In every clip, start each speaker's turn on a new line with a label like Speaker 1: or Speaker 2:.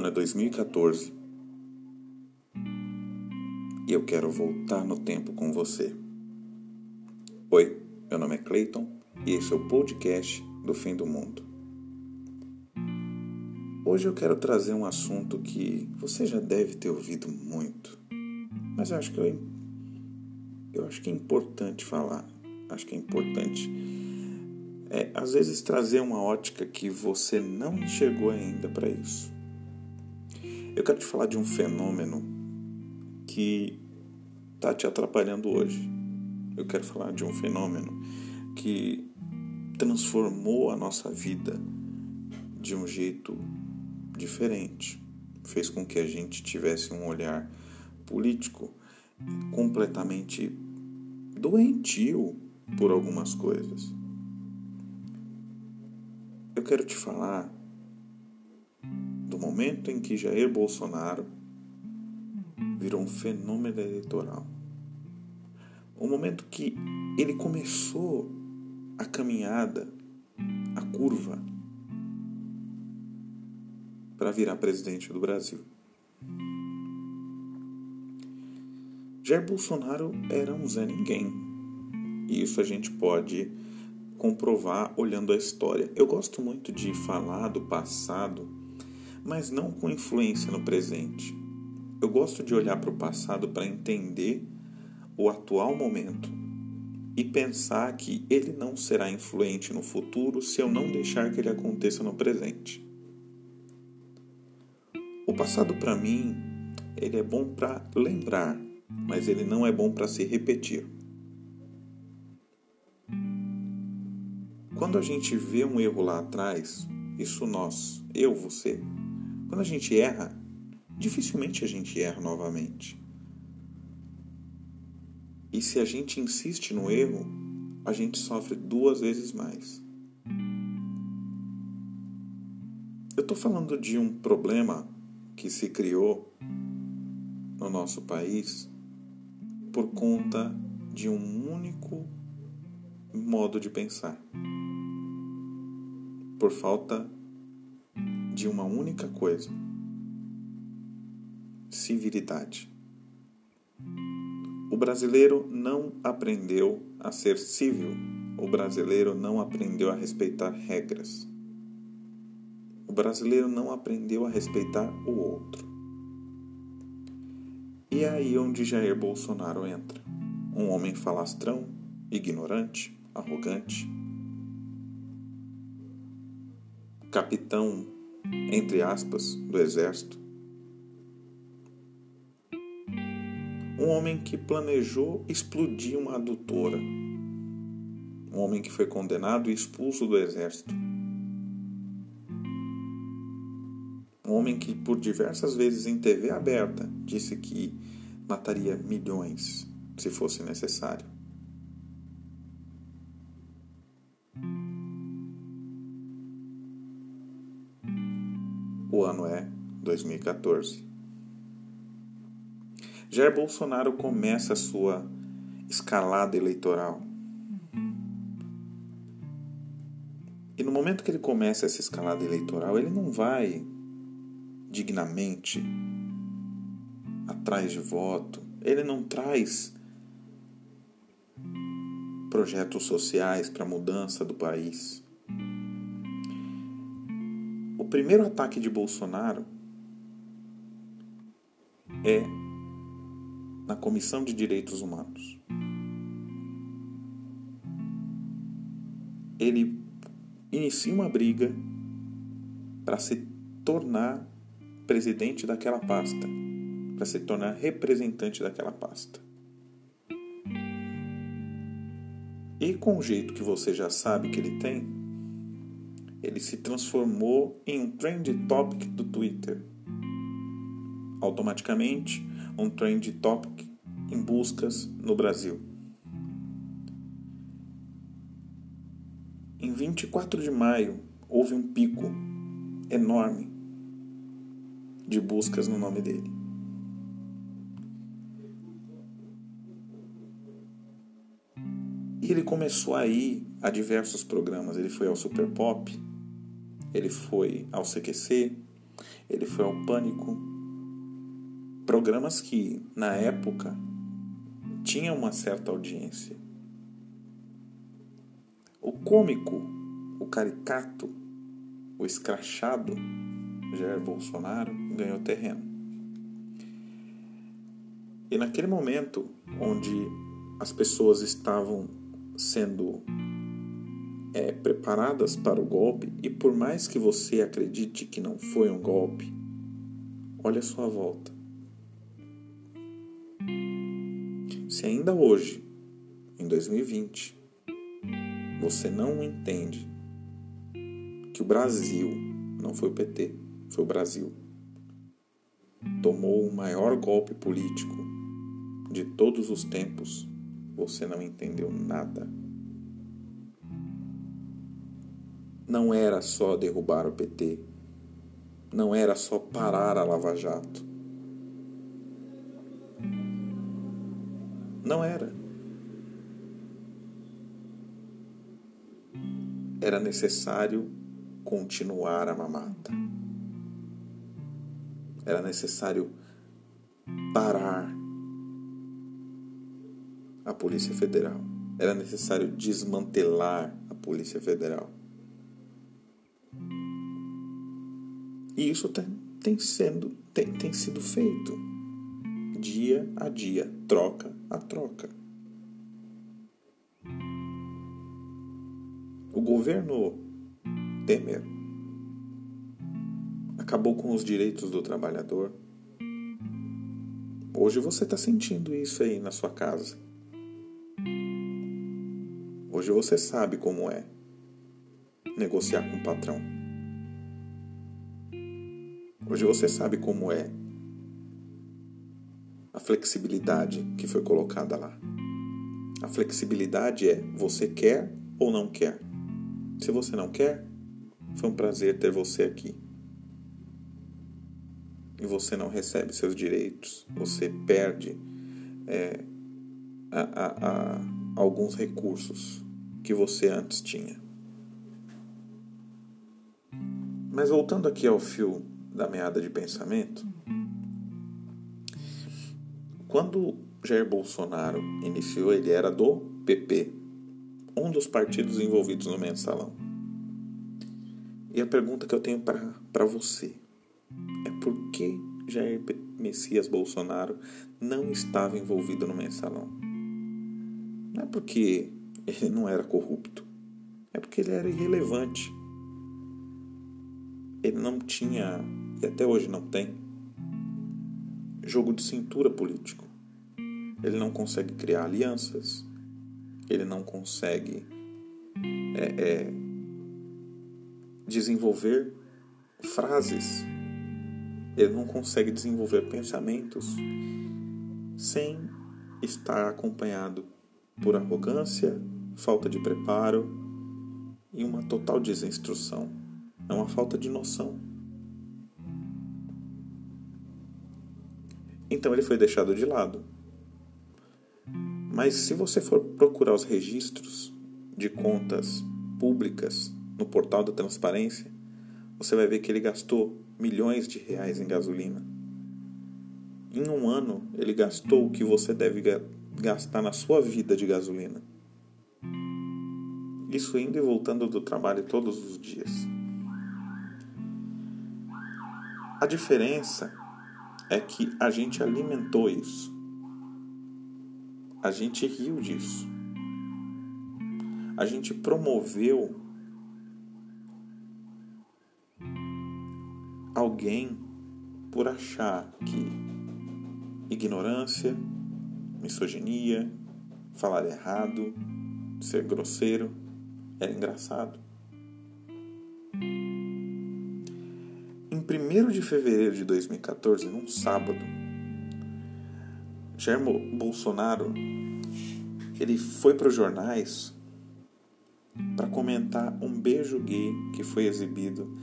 Speaker 1: Ano é 2014 e eu quero voltar no tempo com você. Oi, meu nome é Clayton e esse é o podcast do fim do mundo. Hoje eu quero trazer um assunto que você já deve ter ouvido muito, mas eu acho que eu, eu acho que é importante falar. Acho que é importante é, às vezes trazer uma ótica que você não enxergou ainda para isso. Eu quero te falar de um fenômeno que está te atrapalhando hoje. Eu quero falar de um fenômeno que transformou a nossa vida de um jeito diferente. Fez com que a gente tivesse um olhar político completamente doentio por algumas coisas. Eu quero te falar momento em que Jair Bolsonaro virou um fenômeno eleitoral. O momento que ele começou a caminhada, a curva, para virar presidente do Brasil. Jair Bolsonaro era um Zé Ninguém. E isso a gente pode comprovar olhando a história. Eu gosto muito de falar do passado mas não com influência no presente. Eu gosto de olhar para o passado para entender o atual momento e pensar que ele não será influente no futuro se eu não deixar que ele aconteça no presente. O passado para mim, ele é bom para lembrar, mas ele não é bom para se repetir. Quando a gente vê um erro lá atrás, isso nós, eu, você, quando a gente erra, dificilmente a gente erra novamente. E se a gente insiste no erro, a gente sofre duas vezes mais. Eu estou falando de um problema que se criou no nosso país por conta de um único modo de pensar. Por falta de uma única coisa: civilidade. O brasileiro não aprendeu a ser civil. O brasileiro não aprendeu a respeitar regras. O brasileiro não aprendeu a respeitar o outro. E é aí onde Jair Bolsonaro entra. Um homem falastrão, ignorante, arrogante, capitão entre aspas, do exército. Um homem que planejou explodir uma adutora. Um homem que foi condenado e expulso do exército. Um homem que, por diversas vezes em TV aberta, disse que mataria milhões se fosse necessário. O ano é 2014. Jair Bolsonaro começa a sua escalada eleitoral. E no momento que ele começa essa escalada eleitoral, ele não vai dignamente atrás de voto, ele não traz projetos sociais para a mudança do país primeiro ataque de Bolsonaro é na Comissão de Direitos Humanos. Ele inicia uma briga para se tornar presidente daquela pasta, para se tornar representante daquela pasta. E com o jeito que você já sabe que ele tem, ele se transformou em um trend topic do Twitter. Automaticamente, um trend topic em buscas no Brasil. Em 24 de maio, houve um pico enorme de buscas no nome dele. E ele começou a ir a diversos programas. Ele foi ao Super Pop, ele foi ao CQC, ele foi ao Pânico. Programas que, na época, tinham uma certa audiência. O cômico, o caricato, o escrachado Jair Bolsonaro ganhou terreno. E naquele momento onde as pessoas estavam sendo é, preparadas para o golpe, e por mais que você acredite que não foi um golpe, olha a sua volta. Se ainda hoje, em 2020, você não entende que o Brasil não foi o PT, foi o Brasil, tomou o maior golpe político de todos os tempos, você não entendeu nada. Não era só derrubar o PT, não era só parar a Lava Jato. Não era. Era necessário continuar a mamata. Era necessário parar a Polícia Federal. Era necessário desmantelar a Polícia Federal. E isso tem, tem, sendo, tem, tem sido feito dia a dia, troca a troca. O governo Temer acabou com os direitos do trabalhador. Hoje você está sentindo isso aí na sua casa. Hoje você sabe como é negociar com o patrão. Hoje você sabe como é a flexibilidade que foi colocada lá. A flexibilidade é você quer ou não quer. Se você não quer, foi um prazer ter você aqui. E você não recebe seus direitos, você perde é, a, a, a alguns recursos que você antes tinha. Mas voltando aqui ao fio da meada de pensamento, quando Jair Bolsonaro iniciou, ele era do PP, um dos partidos envolvidos no mensalão. E a pergunta que eu tenho para você é por que Jair Messias Bolsonaro não estava envolvido no mensalão? Não é porque ele não era corrupto, é porque ele era irrelevante. Ele não tinha, e até hoje não tem, jogo de cintura político. Ele não consegue criar alianças, ele não consegue é, é, desenvolver frases, ele não consegue desenvolver pensamentos sem estar acompanhado por arrogância, falta de preparo e uma total desinstrução. É uma falta de noção. Então ele foi deixado de lado. Mas se você for procurar os registros de contas públicas no portal da transparência, você vai ver que ele gastou milhões de reais em gasolina. Em um ano, ele gastou o que você deve gastar na sua vida de gasolina. Isso indo e voltando do trabalho todos os dias. A diferença é que a gente alimentou isso. A gente riu disso. A gente promoveu alguém por achar que ignorância, misoginia, falar errado, ser grosseiro era engraçado. 1 de fevereiro de 2014, num sábado, Jair Bolsonaro ele foi para os jornais para comentar um beijo gay que foi exibido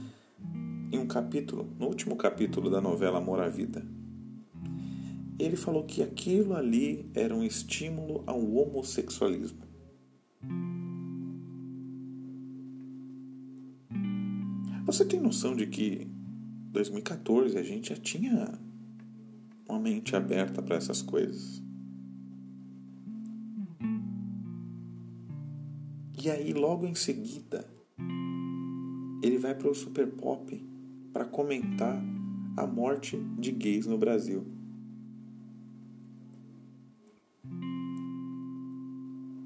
Speaker 1: em um capítulo, no último capítulo da novela Amor à Vida. Ele falou que aquilo ali era um estímulo ao homossexualismo. Você tem noção de que 2014 a gente já tinha uma mente aberta para essas coisas. E aí, logo em seguida, ele vai para o Super Pop para comentar a morte de gays no Brasil.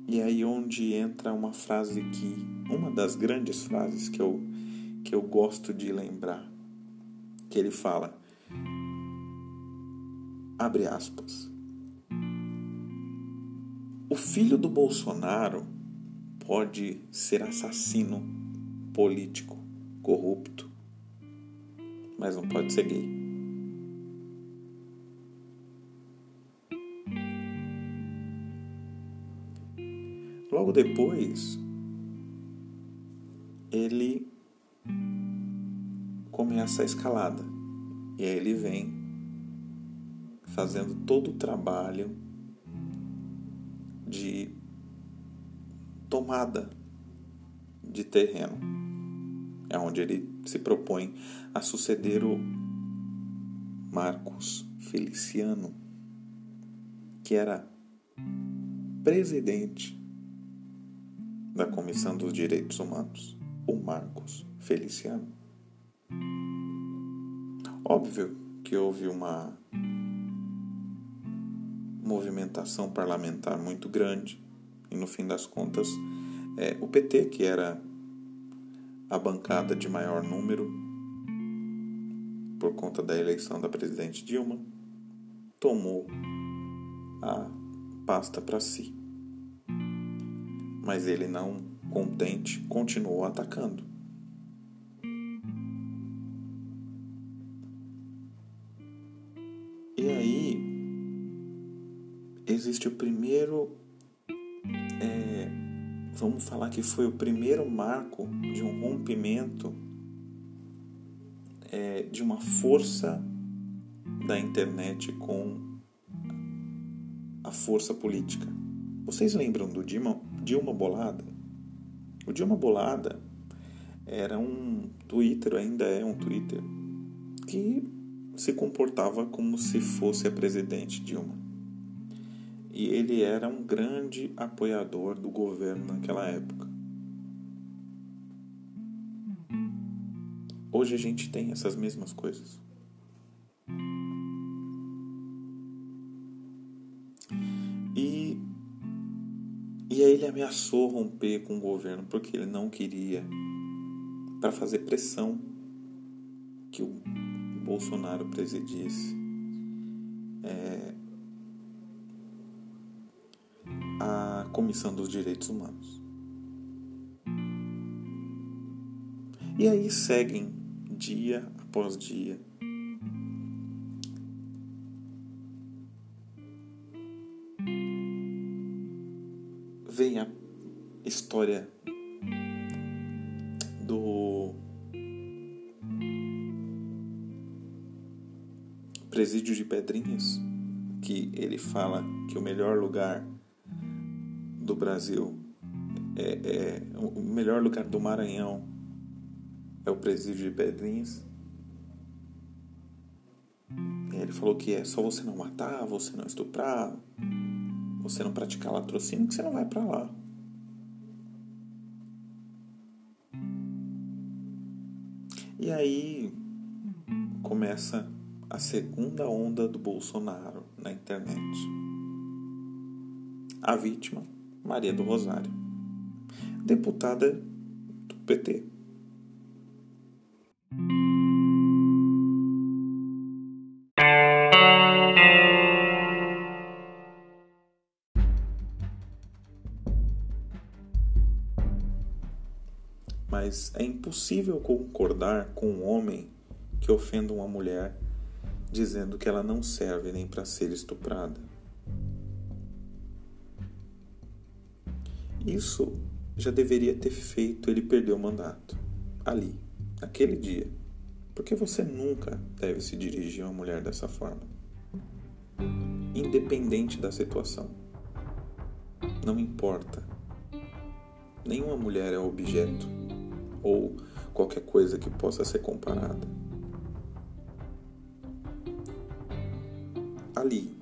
Speaker 1: E aí onde entra uma frase que uma das grandes frases que eu que eu gosto de lembrar, que ele fala abre aspas. O filho do Bolsonaro pode ser assassino político, corrupto, mas não pode ser gay. Logo depois, ele começa a escalada. E aí ele vem fazendo todo o trabalho de tomada de terreno. É onde ele se propõe a suceder o Marcos Feliciano, que era presidente da Comissão dos Direitos Humanos, o Marcos Feliciano. Óbvio que houve uma movimentação parlamentar muito grande e no fim das contas é, o PT que era a bancada de maior número por conta da eleição da presidente Dilma tomou a pasta para si mas ele não contente continuou atacando. E aí existe o primeiro, é, vamos falar que foi o primeiro marco de um rompimento é, de uma força da internet com a força política. Vocês lembram do Dilma, Dilma Bolada? O Dilma Bolada era um Twitter, ainda é um Twitter, que se comportava como se fosse a presidente Dilma. E ele era um grande apoiador do governo naquela época. Hoje a gente tem essas mesmas coisas. E aí ele ameaçou romper com o governo porque ele não queria, para fazer pressão, que o Bolsonaro presidisse é, a Comissão dos Direitos Humanos. E aí seguem dia após dia vem a história presídio de Pedrinhas, que ele fala que o melhor lugar do Brasil é, é o melhor lugar do Maranhão é o presídio de Pedrinhas. E ele falou que é só você não matar, você não estuprar, você não praticar latrocínio, que você não vai para lá. E aí começa a segunda onda do Bolsonaro na internet. A vítima, Maria do Rosário, deputada do PT. mas é impossível concordar com um homem que ofenda uma mulher dizendo que ela não serve nem para ser estuprada. Isso já deveria ter feito ele perder o mandato, ali, naquele dia, porque você nunca deve se dirigir a uma mulher dessa forma, independente da situação. Não importa. Nenhuma mulher é objeto ou qualquer coisa que possa ser comparada. Ali,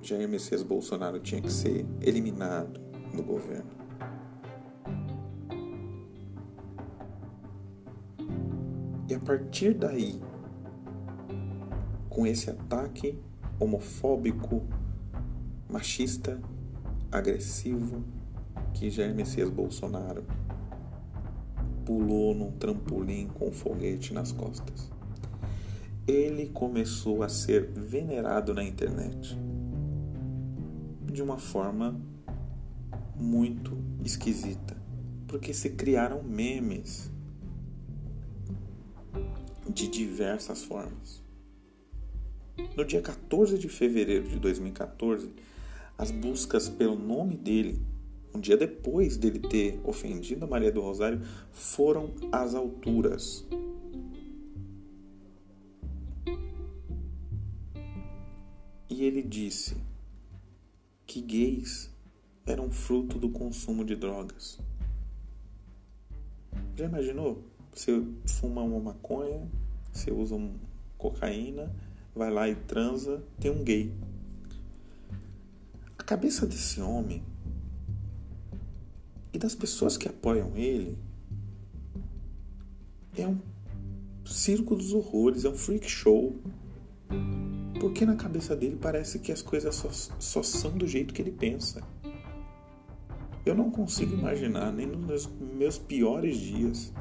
Speaker 1: Jair Messias Bolsonaro tinha que ser eliminado do governo. E a partir daí, com esse ataque homofóbico, machista, agressivo que Jair Messias Bolsonaro pulou num trampolim com um foguete nas costas. Ele começou a ser venerado na internet de uma forma muito esquisita, porque se criaram memes de diversas formas. No dia 14 de fevereiro de 2014, as buscas pelo nome dele, um dia depois dele ter ofendido a Maria do Rosário, foram às alturas. Ele disse que gays eram fruto do consumo de drogas. Já imaginou? Você fuma uma maconha, você usa um cocaína, vai lá e transa, tem um gay. A cabeça desse homem e das pessoas que apoiam ele é um circo dos horrores, é um freak show. Porque na cabeça dele parece que as coisas só, só são do jeito que ele pensa. Eu não consigo imaginar, nem nos meus, meus piores dias,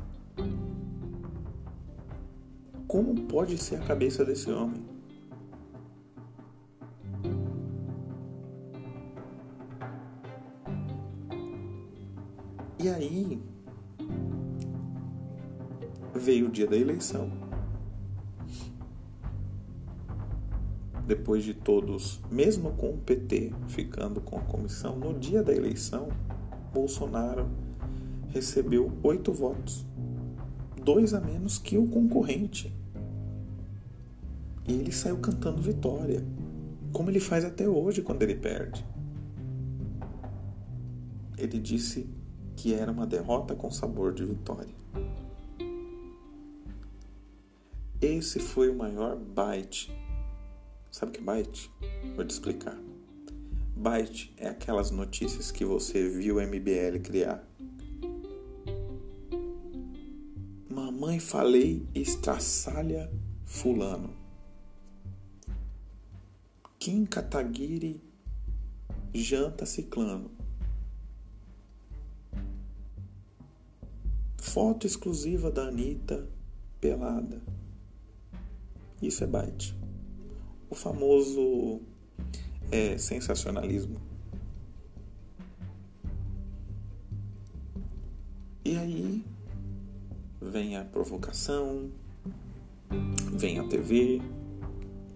Speaker 1: como pode ser a cabeça desse homem. E aí veio o dia da eleição. Depois de todos, mesmo com o PT ficando com a comissão, no dia da eleição, Bolsonaro recebeu oito votos, dois a menos que o concorrente. E ele saiu cantando vitória, como ele faz até hoje quando ele perde. Ele disse que era uma derrota com sabor de vitória. Esse foi o maior bite Sabe o que é byte? Vou te explicar. Byte é aquelas notícias que você viu o MBL criar. Mamãe falei estraçalha fulano. Kim Kataguiri janta ciclano. Foto exclusiva da Anitta pelada. Isso é byte o famoso é, sensacionalismo. E aí vem a provocação, vem a TV,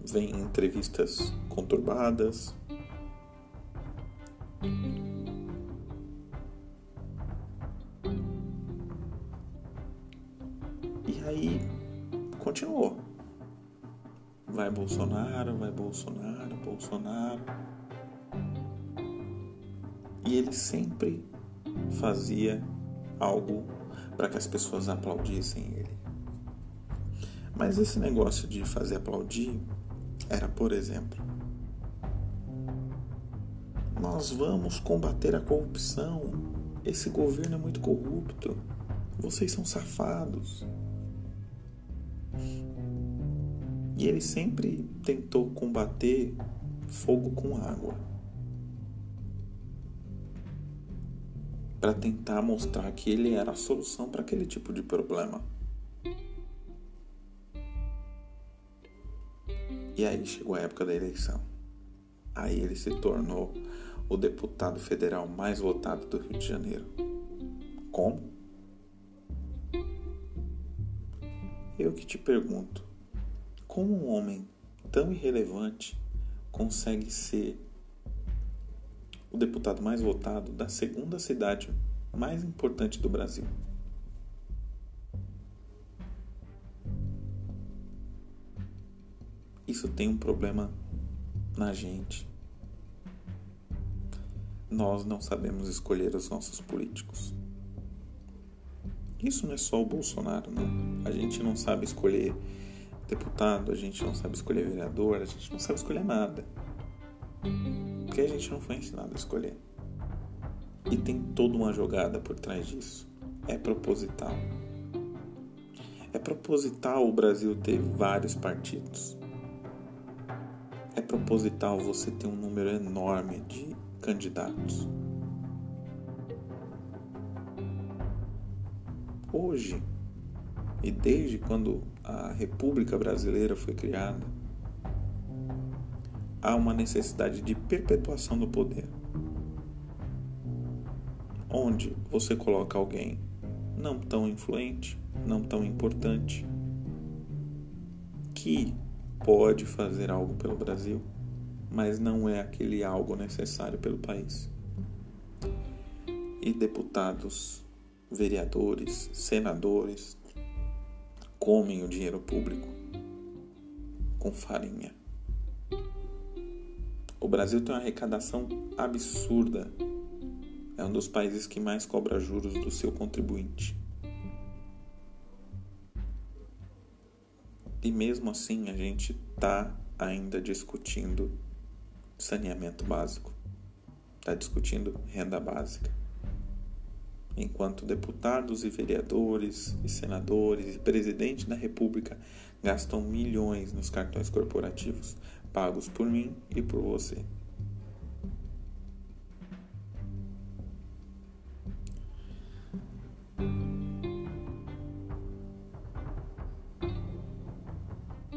Speaker 1: vem entrevistas conturbadas. E aí continuou. Vai Bolsonaro, vai Bolsonaro, Bolsonaro. E ele sempre fazia algo para que as pessoas aplaudissem ele. Mas esse negócio de fazer aplaudir era, por exemplo, nós vamos combater a corrupção. Esse governo é muito corrupto. Vocês são safados. E ele sempre tentou combater fogo com água. Para tentar mostrar que ele era a solução para aquele tipo de problema. E aí chegou a época da eleição. Aí ele se tornou o deputado federal mais votado do Rio de Janeiro. Como? Eu que te pergunto. Como um homem tão irrelevante consegue ser o deputado mais votado da segunda cidade mais importante do Brasil? Isso tem um problema na gente. Nós não sabemos escolher os nossos políticos. Isso não é só o Bolsonaro, não. A gente não sabe escolher deputado, a gente não sabe escolher vereador, a gente não sabe escolher nada. Porque a gente não foi ensinado a escolher. E tem toda uma jogada por trás disso. É proposital. É proposital o Brasil ter vários partidos. É proposital você ter um número enorme de candidatos. Hoje, e desde quando a República Brasileira foi criada, há uma necessidade de perpetuação do poder. Onde você coloca alguém não tão influente, não tão importante, que pode fazer algo pelo Brasil, mas não é aquele algo necessário pelo país. E deputados, vereadores, senadores comem o dinheiro público com farinha. O Brasil tem uma arrecadação absurda é um dos países que mais cobra juros do seu contribuinte. E mesmo assim a gente está ainda discutindo saneamento básico, está discutindo renda básica. Enquanto deputados e vereadores e senadores e presidente da República gastam milhões nos cartões corporativos pagos por mim e por você.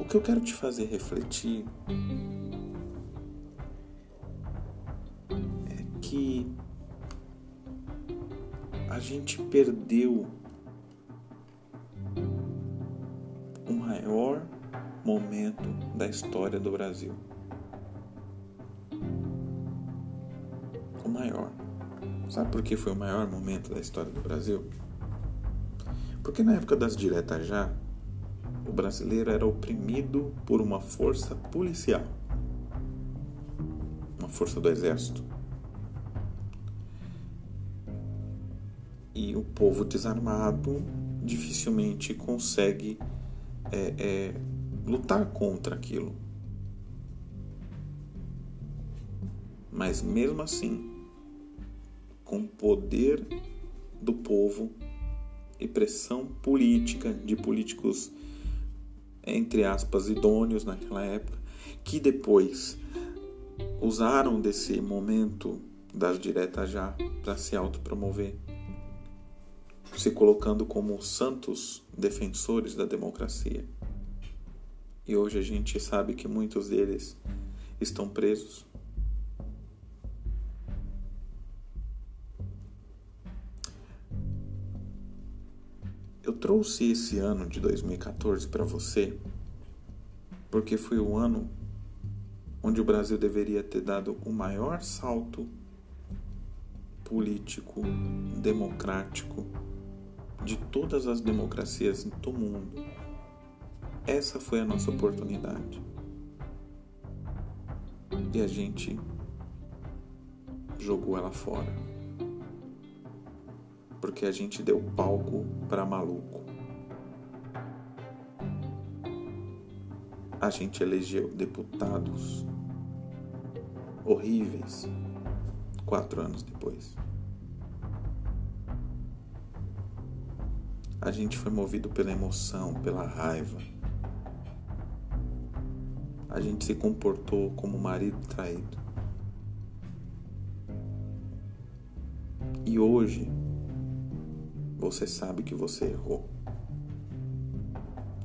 Speaker 1: que eu quero te fazer refletir gente perdeu o maior momento da história do Brasil. O maior. Sabe por que foi o maior momento da história do Brasil? Porque na época das diretas já, o brasileiro era oprimido por uma força policial, uma força do exército. E o povo desarmado dificilmente consegue é, é, lutar contra aquilo. Mas mesmo assim, com poder do povo e pressão política de políticos entre aspas, idôneos naquela época, que depois usaram desse momento das diretas já para se autopromover, se colocando como santos defensores da democracia. E hoje a gente sabe que muitos deles estão presos. Eu trouxe esse ano de 2014 para você porque foi o ano onde o Brasil deveria ter dado o maior salto político, democrático de todas as democracias do mundo. Essa foi a nossa oportunidade. E a gente jogou ela fora porque a gente deu palco para maluco. A gente elegeu deputados horríveis quatro anos depois. A gente foi movido pela emoção, pela raiva. A gente se comportou como marido traído. E hoje, você sabe que você errou.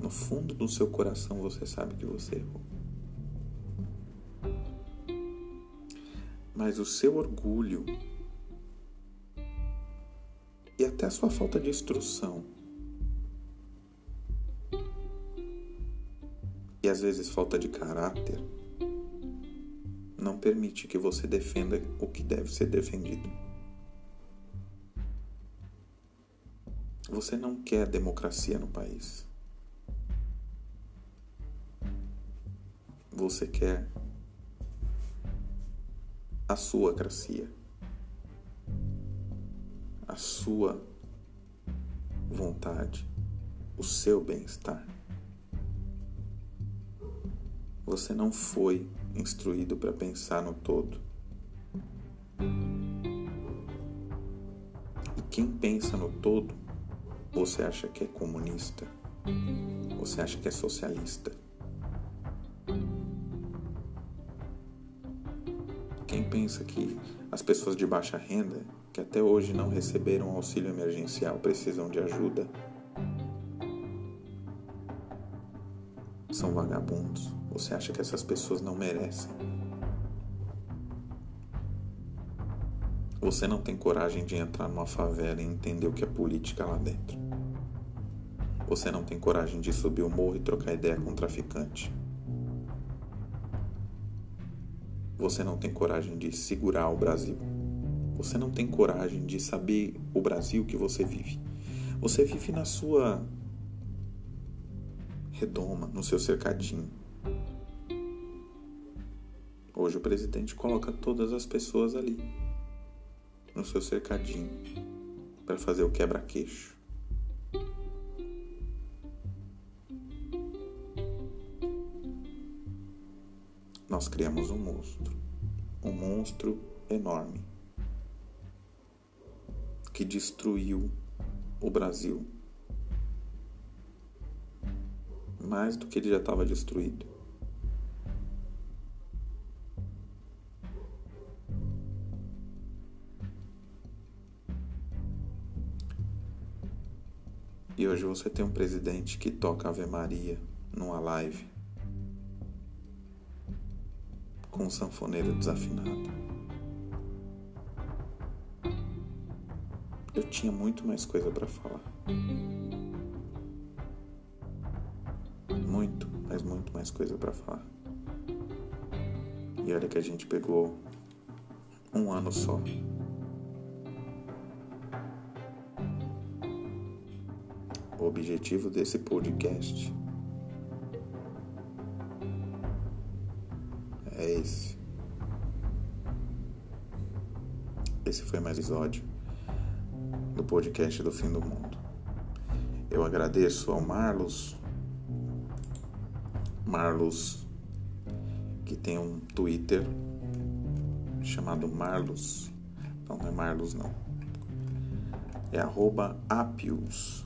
Speaker 1: No fundo do seu coração você sabe que você errou. Mas o seu orgulho e até a sua falta de instrução às vezes falta de caráter não permite que você defenda o que deve ser defendido. Você não quer democracia no país. Você quer a sua cracia, a sua vontade, o seu bem-estar. Você não foi instruído para pensar no todo. E quem pensa no todo, você acha que é comunista? Você acha que é socialista? Quem pensa que as pessoas de baixa renda, que até hoje não receberam auxílio emergencial, precisam de ajuda, são vagabundos? Você acha que essas pessoas não merecem? Você não tem coragem de entrar numa favela e entender o que é política lá dentro. Você não tem coragem de subir o morro e trocar ideia com um traficante. Você não tem coragem de segurar o Brasil. Você não tem coragem de saber o Brasil que você vive. Você vive na sua redoma, no seu cercadinho. Hoje o presidente coloca todas as pessoas ali, no seu cercadinho, para fazer o quebra-queixo. nós criamos um monstro. Um monstro enorme que destruiu o Brasil mais do que ele já estava destruído. E hoje você tem um presidente que toca Ave Maria numa live com um sanfoneiro desafinado. Eu tinha muito mais coisa para falar. Muito, mas muito mais coisa para falar. E olha que a gente pegou um ano só. Objetivo desse podcast é esse. Esse foi mais um episódio do podcast do Fim do Mundo. Eu agradeço ao Marlos, Marlos, que tem um Twitter chamado Marlos. Não, não é Marlos não. É arroba Apius.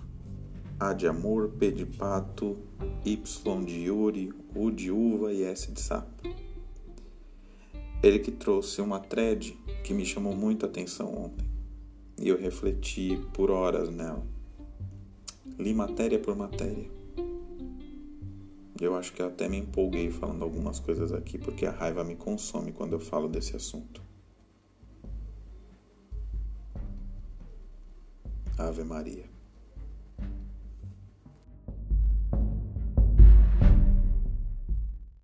Speaker 1: A de amor, P de pato, Y de Yuri, U de uva e S de sapo. Ele que trouxe uma thread que me chamou muito a atenção ontem. E eu refleti por horas nela. Li matéria por matéria. Eu acho que eu até me empolguei falando algumas coisas aqui, porque a raiva me consome quando eu falo desse assunto. Ave Maria.